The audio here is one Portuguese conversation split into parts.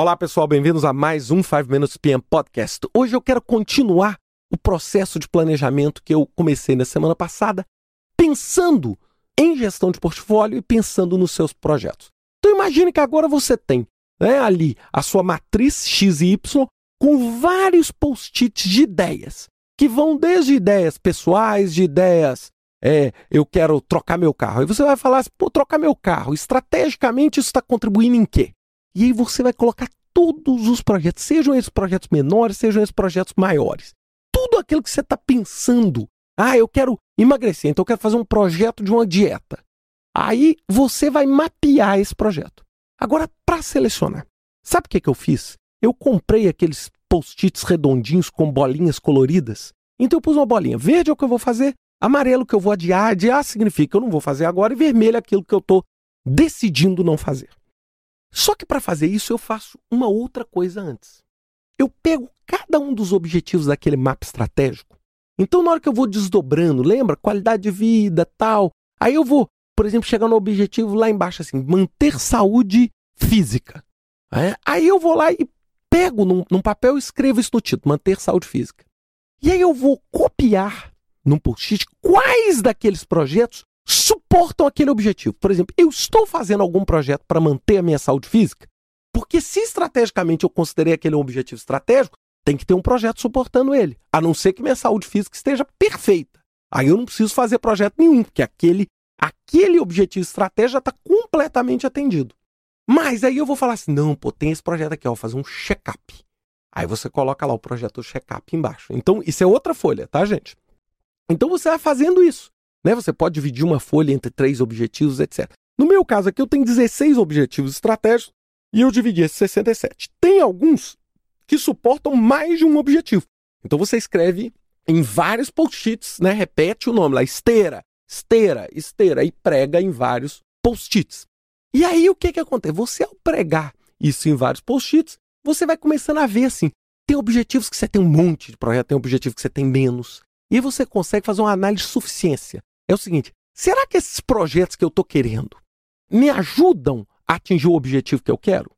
Olá, pessoal, bem-vindos a mais um 5 Minutes PM Podcast. Hoje eu quero continuar o processo de planejamento que eu comecei na semana passada, pensando em gestão de portfólio e pensando nos seus projetos. Então imagine que agora você tem né, ali a sua matriz X e Y com vários post-its de ideias, que vão desde ideias pessoais, de ideias, é, eu quero trocar meu carro. Aí você vai falar assim, pô, trocar meu carro, estrategicamente isso está contribuindo em quê? E aí você vai colocar todos os projetos, sejam esses projetos menores, sejam esses projetos maiores. Tudo aquilo que você está pensando. Ah, eu quero emagrecer, então eu quero fazer um projeto de uma dieta. Aí você vai mapear esse projeto. Agora, para selecionar, sabe o que, que eu fiz? Eu comprei aqueles post-its redondinhos com bolinhas coloridas. Então eu pus uma bolinha. Verde é o que eu vou fazer, amarelo que eu vou adiar. Adiar significa que eu não vou fazer agora, e vermelho é aquilo que eu estou decidindo não fazer. Só que para fazer isso eu faço uma outra coisa antes. Eu pego cada um dos objetivos daquele mapa estratégico. Então, na hora que eu vou desdobrando, lembra? Qualidade de vida, tal. Aí eu vou, por exemplo, chegar no objetivo lá embaixo, assim, manter saúde física. É? Aí eu vou lá e pego num, num papel e escrevo isso no título, manter saúde física. E aí eu vou copiar num post-it quais daqueles projetos suportam aquele objetivo. Por exemplo, eu estou fazendo algum projeto para manter a minha saúde física? Porque se estrategicamente eu considerei aquele um objetivo estratégico, tem que ter um projeto suportando ele, a não ser que minha saúde física esteja perfeita. Aí eu não preciso fazer projeto nenhum, porque aquele, aquele objetivo estratégico já está completamente atendido. Mas aí eu vou falar assim: não, pô, tem esse projeto aqui, ó, vou fazer um check-up. Aí você coloca lá o projeto check-up embaixo. Então, isso é outra folha, tá, gente? Então você vai fazendo isso. Né? Você pode dividir uma folha entre três objetivos, etc. No meu caso aqui, eu tenho 16 objetivos estratégicos e eu dividi esses 67. Tem alguns que suportam mais de um objetivo. Então você escreve em vários post-its, né? repete o nome lá, esteira, esteira, esteira, e prega em vários post-its. E aí o que, que acontece? Você, ao pregar isso em vários post-its, você vai começando a ver assim: tem objetivos que você tem um monte de projeto, tem objetivos que você tem menos. E aí você consegue fazer uma análise de suficiência é o seguinte: será que esses projetos que eu estou querendo me ajudam a atingir o objetivo que eu quero?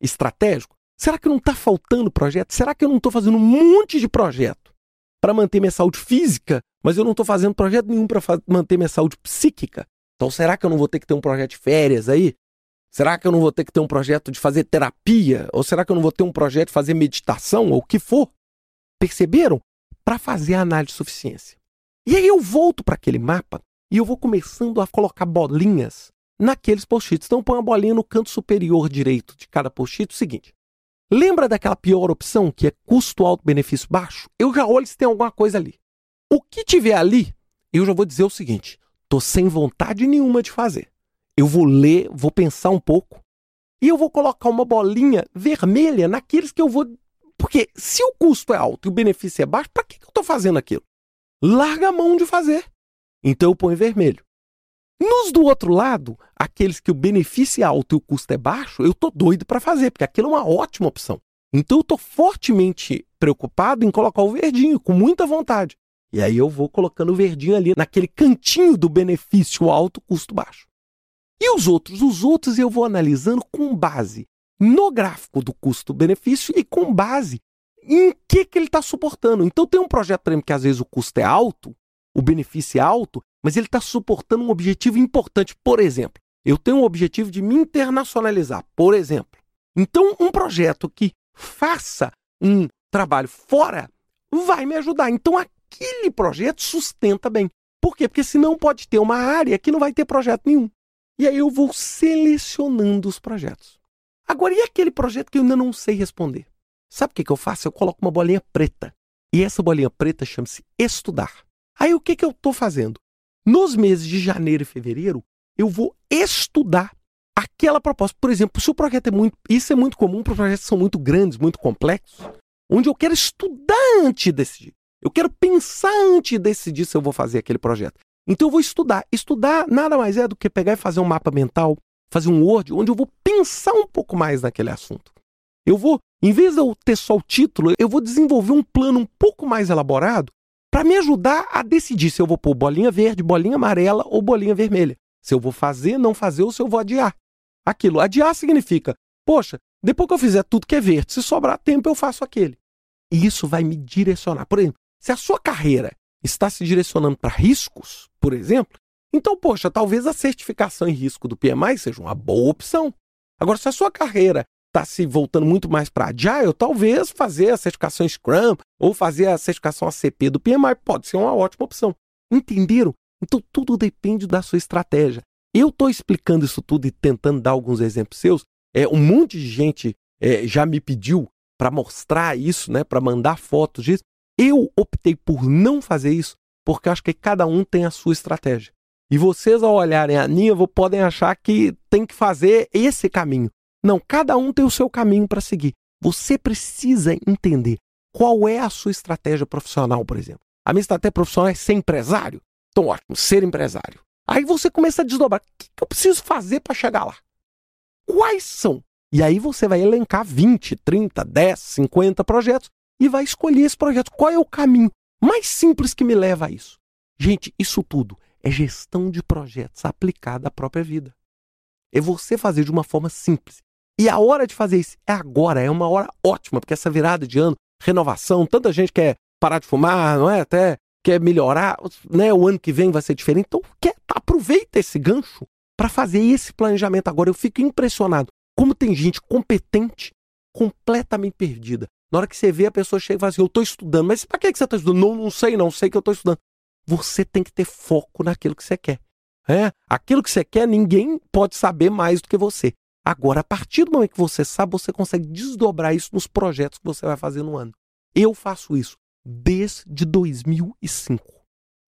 Estratégico? Será que não está faltando projeto? Será que eu não estou fazendo um monte de projeto para manter minha saúde física, mas eu não estou fazendo projeto nenhum para manter minha saúde psíquica? Então será que eu não vou ter que ter um projeto de férias aí? Será que eu não vou ter que ter um projeto de fazer terapia? Ou será que eu não vou ter um projeto de fazer meditação ou o que for? Perceberam? Para fazer a análise de suficiência. E aí eu volto para aquele mapa e eu vou começando a colocar bolinhas naqueles post-its. Então põe uma bolinha no canto superior direito de cada post-it. Seguinte, lembra daquela pior opção que é custo alto, benefício baixo? Eu já olho se tem alguma coisa ali. O que tiver ali, eu já vou dizer o seguinte, tô sem vontade nenhuma de fazer. Eu vou ler, vou pensar um pouco e eu vou colocar uma bolinha vermelha naqueles que eu vou. Porque se o custo é alto e o benefício é baixo, para que, que eu estou fazendo aquilo? Larga a mão de fazer. Então eu ponho vermelho. Nos do outro lado, aqueles que o benefício é alto e o custo é baixo, eu tô doido para fazer, porque aquilo é uma ótima opção. Então eu tô fortemente preocupado em colocar o verdinho, com muita vontade. E aí eu vou colocando o verdinho ali naquele cantinho do benefício alto, custo baixo. E os outros? Os outros eu vou analisando com base no gráfico do custo-benefício e com base em que, que ele está suportando. Então tem um projeto, exemplo, que às vezes o custo é alto, o benefício é alto, mas ele está suportando um objetivo importante. Por exemplo, eu tenho um objetivo de me internacionalizar, por exemplo. Então, um projeto que faça um trabalho fora vai me ajudar. Então, aquele projeto sustenta bem. Por quê? Porque senão pode ter uma área que não vai ter projeto nenhum. E aí eu vou selecionando os projetos. Agora, e aquele projeto que eu ainda não sei responder? Sabe o que, que eu faço? Eu coloco uma bolinha preta. E essa bolinha preta chama-se estudar. Aí o que, que eu estou fazendo? Nos meses de janeiro e fevereiro, eu vou estudar aquela proposta. Por exemplo, se o projeto é muito. Isso é muito comum para projetos que são muito grandes, muito complexos, onde eu quero estudar antes de decidir. Eu quero pensar antes de decidir se eu vou fazer aquele projeto. Então eu vou estudar. Estudar nada mais é do que pegar e fazer um mapa mental, fazer um Word, onde eu vou pensar um pouco mais naquele assunto. Eu vou, em vez de eu ter só o título, eu vou desenvolver um plano um pouco mais elaborado para me ajudar a decidir se eu vou pôr bolinha verde, bolinha amarela ou bolinha vermelha. Se eu vou fazer, não fazer ou se eu vou adiar. Aquilo, adiar significa, poxa, depois que eu fizer tudo que é verde, se sobrar tempo, eu faço aquele. E isso vai me direcionar. Por exemplo, se a sua carreira está se direcionando para riscos, por exemplo, então, poxa, talvez a certificação em risco do PMI seja uma boa opção. Agora, se a sua carreira está se voltando muito mais para Agile, talvez fazer a certificação Scrum ou fazer a certificação ACP do PMI pode ser uma ótima opção. Entenderam? Então, tudo depende da sua estratégia. Eu estou explicando isso tudo e tentando dar alguns exemplos seus. É, um monte de gente é, já me pediu para mostrar isso, né, para mandar fotos disso. Eu optei por não fazer isso porque acho que cada um tem a sua estratégia. E vocês, ao olharem a minha, podem achar que tem que fazer esse caminho. Não, cada um tem o seu caminho para seguir. Você precisa entender qual é a sua estratégia profissional, por exemplo. A minha estratégia profissional é ser empresário. Então, ótimo, ser empresário. Aí você começa a desdobrar. O que eu preciso fazer para chegar lá? Quais são? E aí você vai elencar 20, 30, 10, 50 projetos e vai escolher esse projeto. Qual é o caminho mais simples que me leva a isso? Gente, isso tudo é gestão de projetos aplicada à própria vida. É você fazer de uma forma simples. E a hora de fazer isso é agora, é uma hora ótima, porque essa virada de ano, renovação, tanta gente quer parar de fumar, não é? Até quer melhorar, né? O ano que vem vai ser diferente. Então, quer, aproveita esse gancho para fazer esse planejamento agora. Eu fico impressionado como tem gente competente completamente perdida. Na hora que você vê a pessoa chega e fala assim: Eu estou estudando, mas para que você está estudando? Não, não sei, não sei que eu estou estudando você tem que ter foco naquilo que você quer. É, aquilo que você quer, ninguém pode saber mais do que você. Agora, a partir do momento que você sabe, você consegue desdobrar isso nos projetos que você vai fazer no ano. Eu faço isso desde 2005.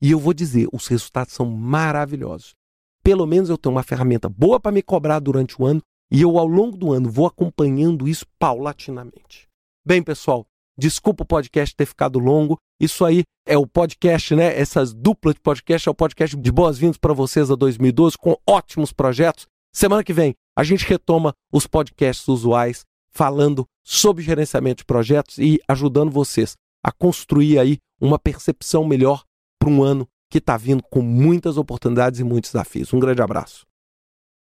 E eu vou dizer, os resultados são maravilhosos. Pelo menos eu tenho uma ferramenta boa para me cobrar durante o ano e eu, ao longo do ano, vou acompanhando isso paulatinamente. Bem, pessoal, Desculpa o podcast ter ficado longo. Isso aí é o podcast, né? Essas duplas de podcast é o podcast de boas-vindas para vocês a 2012 com ótimos projetos. Semana que vem a gente retoma os podcasts usuais falando sobre gerenciamento de projetos e ajudando vocês a construir aí uma percepção melhor para um ano que está vindo com muitas oportunidades e muitos desafios. Um grande abraço.